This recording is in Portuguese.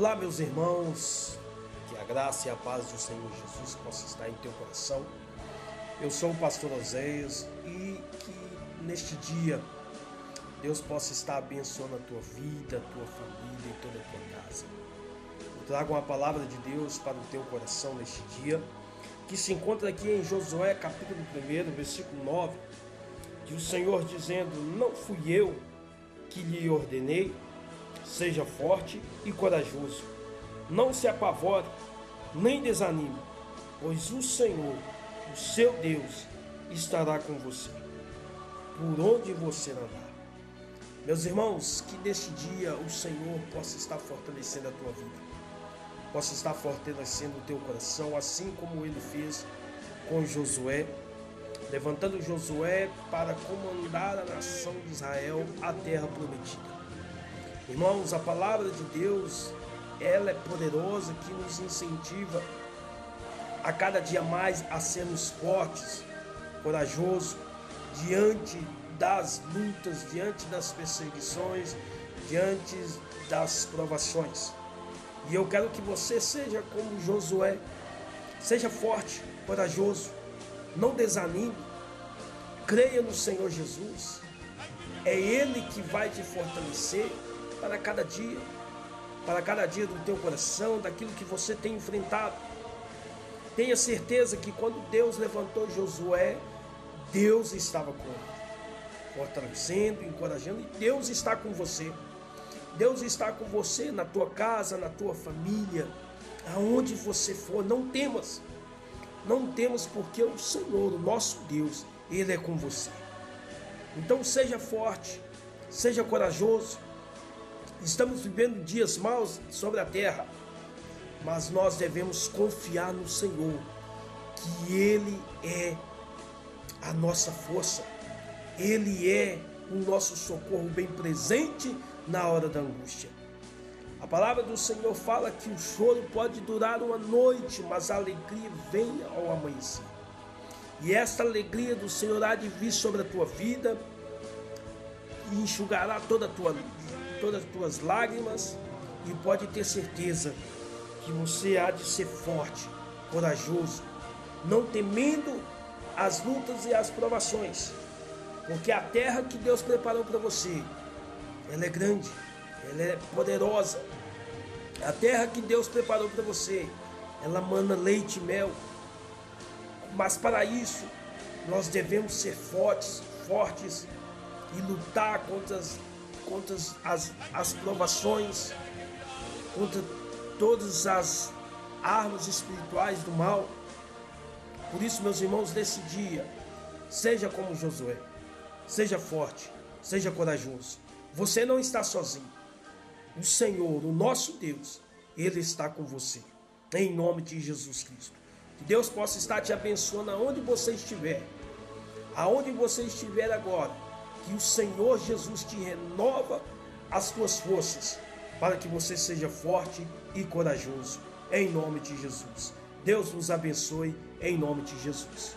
Olá, meus irmãos, que a graça e a paz do Senhor Jesus possa estar em teu coração. Eu sou o pastor Oséias e que neste dia Deus possa estar abençoando a tua vida, a tua família e toda a tua casa. Eu trago uma palavra de Deus para o teu coração neste dia, que se encontra aqui em Josué capítulo 1, versículo 9, que o Senhor dizendo: Não fui eu que lhe ordenei, Seja forte e corajoso. Não se apavore, nem desanime, pois o Senhor, o seu Deus, estará com você, por onde você andar. Meus irmãos, que neste dia o Senhor possa estar fortalecendo a tua vida, possa estar fortalecendo o teu coração, assim como ele fez com Josué, levantando Josué para comandar a nação de Israel à terra prometida. Irmãos, a palavra de Deus, ela é poderosa que nos incentiva a cada dia mais a sermos fortes, corajosos diante das lutas, diante das perseguições, diante das provações. E eu quero que você seja como Josué, seja forte, corajoso, não desanime, creia no Senhor Jesus. É Ele que vai te fortalecer para cada dia, para cada dia do teu coração, daquilo que você tem enfrentado. Tenha certeza que quando Deus levantou Josué, Deus estava com ele, fortalecendo, encorajando, e Deus está com você. Deus está com você na tua casa, na tua família, aonde você for, não temas. Não temas porque o Senhor, o nosso Deus, ele é com você. Então seja forte, seja corajoso, Estamos vivendo dias maus sobre a terra, mas nós devemos confiar no Senhor, que Ele é a nossa força, Ele é o nosso socorro bem presente na hora da angústia. A palavra do Senhor fala que o choro pode durar uma noite, mas a alegria vem ao amanhecer. E esta alegria do Senhor há de vir sobre a tua vida e enxugará toda a tua todas as tuas lágrimas e pode ter certeza que você há de ser forte, corajoso, não temendo as lutas e as provações, porque a terra que Deus preparou para você, ela é grande, ela é poderosa. A terra que Deus preparou para você, ela mana leite e mel. Mas para isso, nós devemos ser fortes, fortes e lutar contra as contra as, as provações, contra todas as armas espirituais do mal. Por isso, meus irmãos, nesse dia, seja como Josué, seja forte, seja corajoso. Você não está sozinho. O Senhor, o nosso Deus, Ele está com você. Em nome de Jesus Cristo. Que Deus possa estar te abençoando aonde você estiver. Aonde você estiver agora que o Senhor Jesus te renova as tuas forças, para que você seja forte e corajoso, em nome de Jesus. Deus nos abençoe, em nome de Jesus.